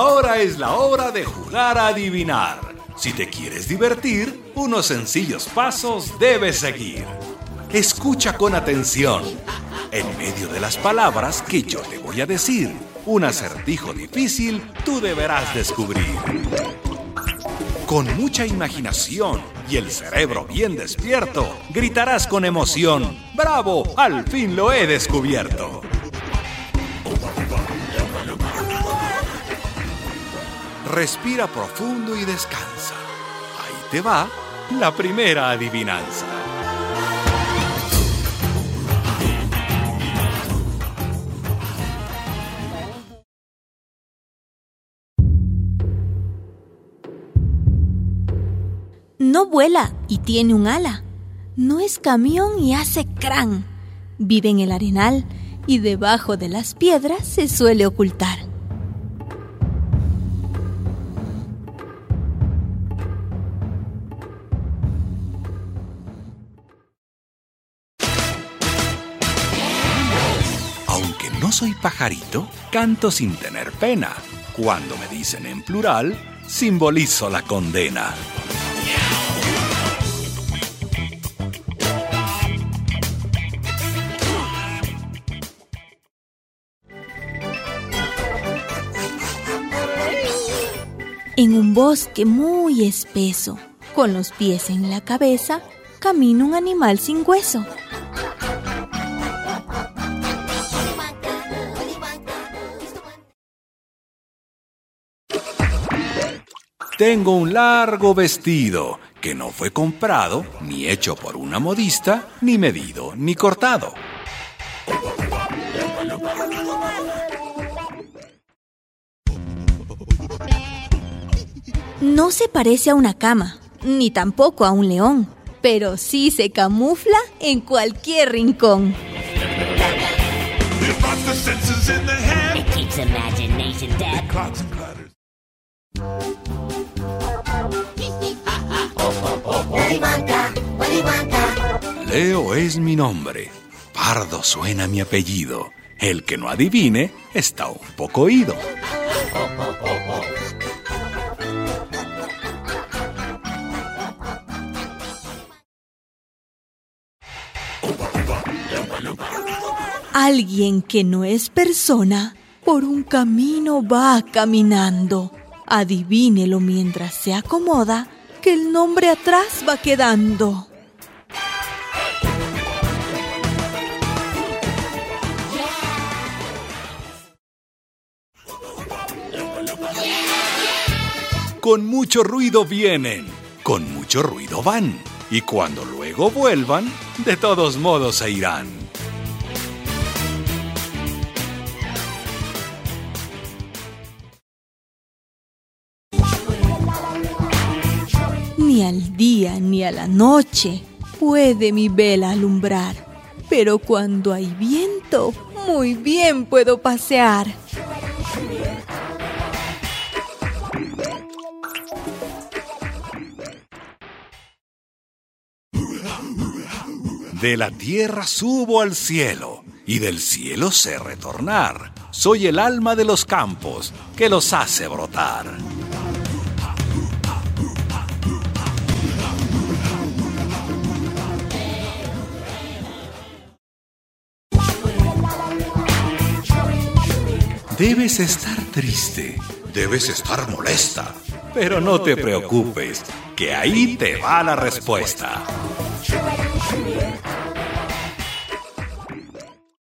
Ahora es la hora de jugar a adivinar. Si te quieres divertir, unos sencillos pasos debes seguir. Escucha con atención. En medio de las palabras que yo te voy a decir, un acertijo difícil tú deberás descubrir. Con mucha imaginación y el cerebro bien despierto, gritarás con emoción, ¡Bravo! Al fin lo he descubierto. Respira profundo y descansa. Ahí te va la primera adivinanza. No vuela y tiene un ala. No es camión y hace crán. Vive en el arenal y debajo de las piedras se suele ocultar. Aunque no soy pajarito, canto sin tener pena. Cuando me dicen en plural, simbolizo la condena. En un bosque muy espeso, con los pies en la cabeza, camina un animal sin hueso. Tengo un largo vestido que no fue comprado, ni hecho por una modista, ni medido, ni cortado. No se parece a una cama, ni tampoco a un león, pero sí se camufla en cualquier rincón. Leo es mi nombre. Pardo suena mi apellido. El que no adivine está un poco ido. Alguien que no es persona por un camino va caminando. Adivínelo mientras se acomoda que el nombre atrás va quedando. Con mucho ruido vienen, con mucho ruido van. Y cuando luego vuelvan, de todos modos se irán. Ni al día ni a la noche puede mi vela alumbrar, pero cuando hay viento, muy bien puedo pasear. De la tierra subo al cielo y del cielo sé retornar. Soy el alma de los campos que los hace brotar. Debes estar triste, debes estar molesta, pero no te preocupes, que ahí te va la respuesta.